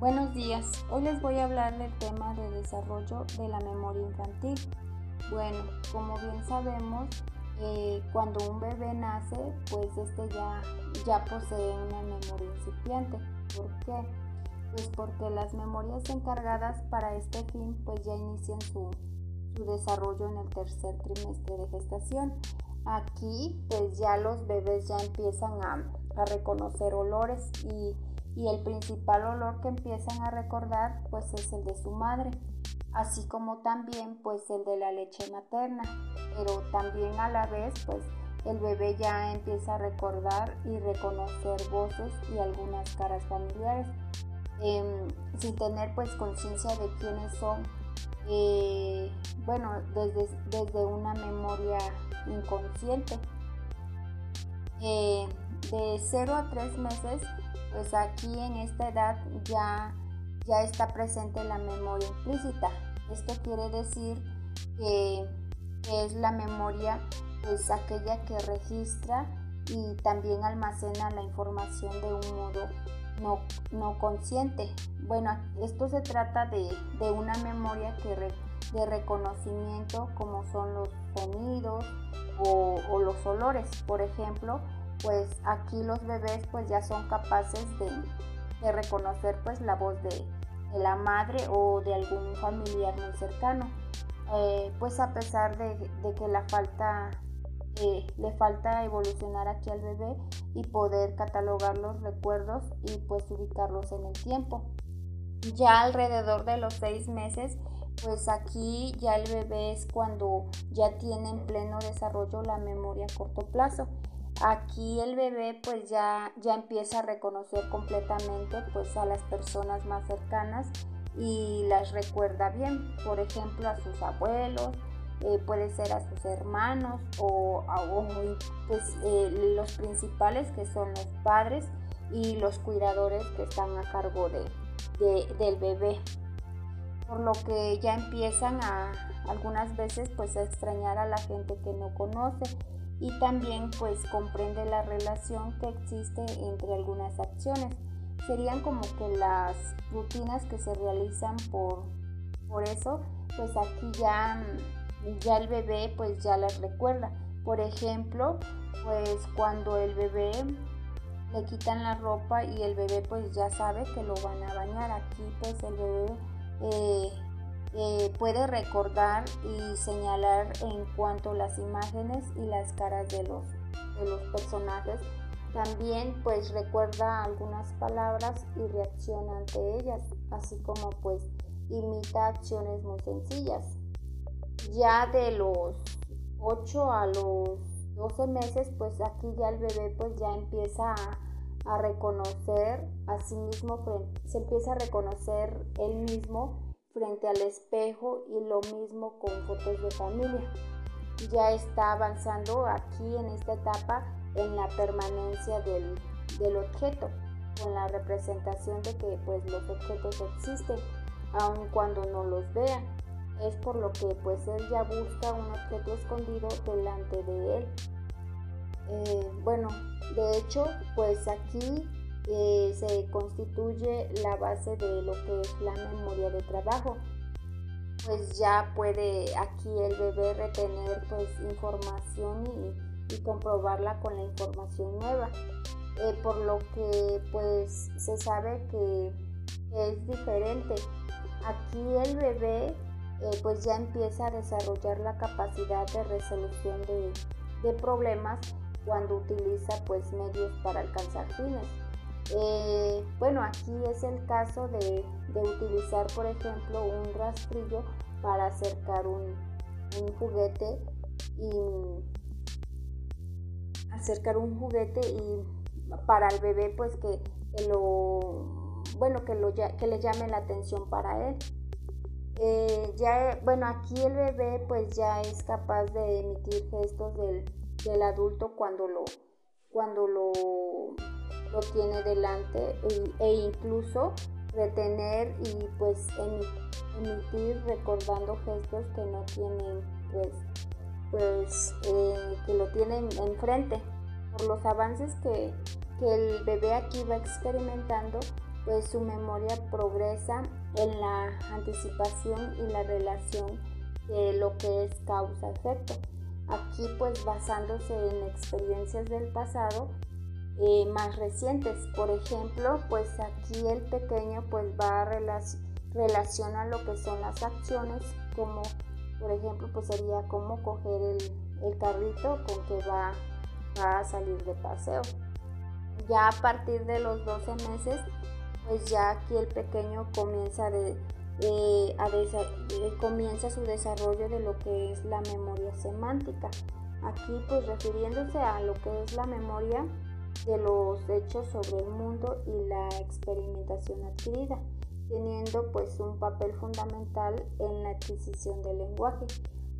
Buenos días, hoy les voy a hablar del tema de desarrollo de la memoria infantil. Bueno, como bien sabemos, eh, cuando un bebé nace, pues este ya, ya posee una memoria incipiente. ¿Por qué? Pues porque las memorias encargadas para este fin pues ya inician su, su desarrollo en el tercer trimestre de gestación. Aquí pues ya los bebés ya empiezan a, a reconocer olores y y el principal olor que empiezan a recordar pues es el de su madre, así como también pues el de la leche materna, pero también a la vez pues el bebé ya empieza a recordar y reconocer voces y algunas caras familiares em, sin tener pues conciencia de quiénes son. Eh, bueno, desde, desde, una memoria inconsciente. Eh, de 0 a 3 meses pues aquí en esta edad ya, ya está presente la memoria implícita. Esto quiere decir que, es la memoria pues aquella que registra y también almacena la información de un modo no, consciente. Bueno, esto se trata de, una memoria que de reconocimiento como son los sonidos o los olores. Por ejemplo, pues aquí los bebés pues ya son capaces de, reconocer pues la voz de, la madre o de algún familiar muy cercano. Eh, pues a pesar de, que eh, le falta evolucionar aquí al bebé y poder catalogar los recuerdos y pues ubicarlos en el tiempo. Ya alrededor de los seis meses, pues aquí ya el bebé es cuando ya tiene en pleno desarrollo la memoria a corto plazo. Aquí el bebé pues ya, ya empieza a reconocer completamente pues a las personas más cercanas y las recuerda bien, por ejemplo a sus abuelos, eh, puede ser a sus hermanos o, a, pues eh, los principales que son los padres y los cuidadores que están a cargo de, del bebé. Por lo que ya empiezan a algunas veces pues a extrañar a la gente que no conoce y también pues comprende la relación que existe entre algunas acciones. Serían como que las rutinas que se realizan por, por eso, pues aquí ya, ya el bebé pues ya las recuerda. Por ejemplo, pues cuando el bebé le quitan la ropa y el bebé pues ya sabe que lo van a bañar. Aquí pues el bebé eh, eh, puede recordar y señalar en cuanto a las imágenes y las caras de los, de los personajes. También pues recuerda algunas palabras y reacciona ante ellas, así como pues imita acciones muy sencillas. Ya de los 8 a los 12 meses pues aquí ya el bebé pues ya empieza a, a reconocer a sí mismo, se empieza a reconocer él mismo frente al espejo y lo mismo con fotos de familia. Ya está avanzando aquí en esta etapa en la permanencia del, objeto, con la representación de que pues los objetos existen, aun cuando no los vea. Es por lo que pues él ya busca un objeto escondido delante de él. Eh, bueno, de hecho, pues aquí se constituye la base de lo que es la memoria de trabajo. Pues ya puede aquí el bebé retener pues información y, comprobarla con la información nueva. Eh, por lo que pues se sabe que, es diferente. Aquí el bebé eh, pues ya empieza a desarrollar la capacidad de resolución de, de problemas cuando utiliza pues medios para alcanzar fines. Eh, bueno, aquí es el caso de, utilizar, por ejemplo, un rastrillo para acercar un, juguete y acercar un juguete y para el bebé pues que, lo bueno que, lo, que le llame la atención para él. Eh, ya bueno aquí el bebé pues ya es capaz de emitir gestos del, del adulto cuando lo cuando lo lo tiene delante e, incluso retener y pues emitir recordando gestos que no tienen pues pues eh, que lo tienen enfrente por los avances que, que, el bebé aquí va experimentando pues su memoria progresa en la anticipación y la relación de lo que es causa-efecto. Aquí pues basándose en experiencias del pasado eh, más recientes. Por ejemplo, pues aquí el pequeño pues va a relacionar lo que son las acciones como por ejemplo pues sería como coger el, carrito con que va, va a salir de paseo. Ya a partir de los 12 meses pues ya aquí el pequeño comienza, de, eh, a eh, comienza su desarrollo de lo que es la memoria semántica. Aquí pues refiriéndose a lo que es la memoria de los hechos sobre el mundo y la experimentación adquirida, teniendo pues un papel fundamental en la adquisición del lenguaje.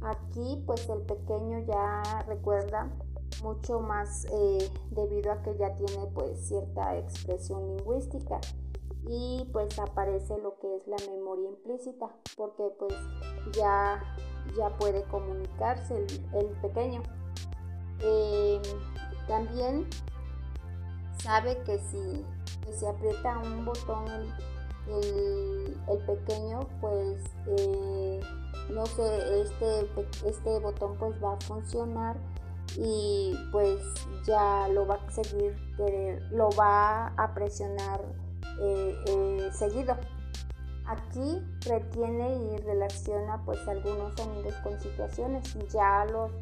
Aquí pues el pequeño ya recuerda mucho más eh, debido a que ya tiene pues cierta expresión lingüística y pues aparece lo que es la memoria implícita porque pues ya, ya puede comunicarse el, pequeño. Em, también sabe que si se aprieta un botón el, pequeño pues eh, no sé este, este botón pues va a funcionar y pues ya lo va a seguir lo va a presionar eh, eh, seguido. Aquí retiene y relaciona pues algunos sonidos con situaciones. Ya los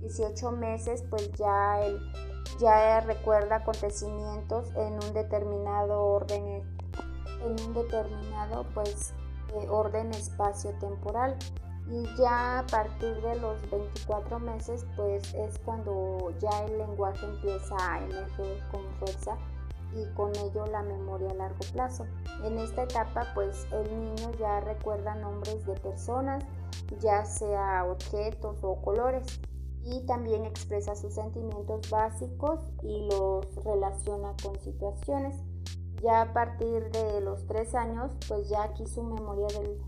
18 meses pues ya él ya recuerda acontecimientos en un determinado orden en un determinado pues eh, orden espacio temporal y ya a partir de los 24 meses pues es cuando ya el lenguaje empieza a emerger con fuerza y con ello la memoria a largo plazo. En esta etapa pues el niño ya recuerda nombres de personas, ya sea objetos o colores y también expresa sus sentimientos básicos y los relaciona con situaciones. Ya a partir de los tres años pues ya aquí su memoria del,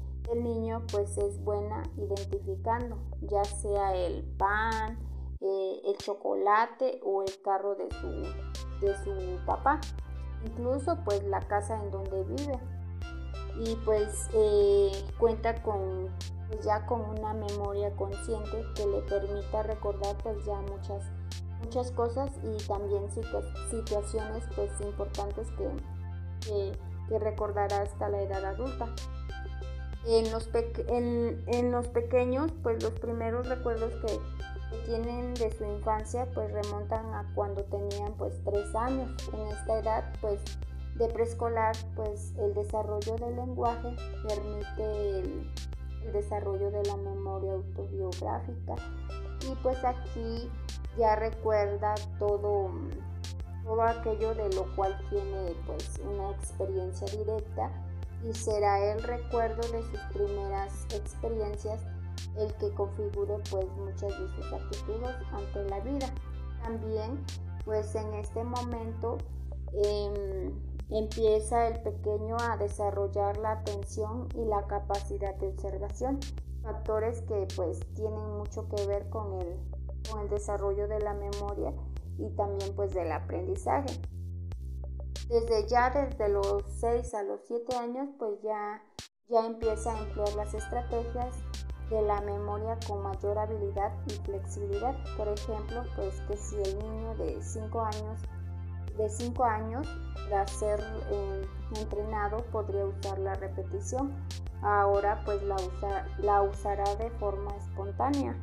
niño pues es buena identificando ya sea el pan, eh, el chocolate o el carro de su, de su papá, incluso pues la casa en donde vive. Y pues eh, cuenta con pues ya con una memoria consciente que le permita recordar pues ya muchas muchas cosas y también situaciones pues importantes que, que, recordará hasta la edad adulta. En los, en, en los pequeños pues los primeros recuerdos que tienen de su infancia pues remontan a cuando tenían pues tres años. En esta edad pues de preescolar pues el desarrollo del lenguaje permite el, desarrollo de la memoria autobiográfica y pues aquí ya recuerda todo todo aquello de lo cual tiene pues una experiencia directa y será el recuerdo de sus primeras experiencias el que configure pues muchas de sus actitudes ante la vida. También pues en este momento em, empieza el pequeño a desarrollar la atención y la capacidad de observación, factores que pues tienen mucho que ver con el, con el desarrollo de la memoria y también pues del aprendizaje. Desde ya, desde los 6 a los 7 años, pues ya, ya empieza a emplear las estrategias de la memoria con mayor habilidad y flexibilidad. Por ejemplo, pues que si el niño de 5 años, de 5 años, tras ser eh, entrenado, podría usar la repetición. Ahora pues la, la usará de forma espontánea.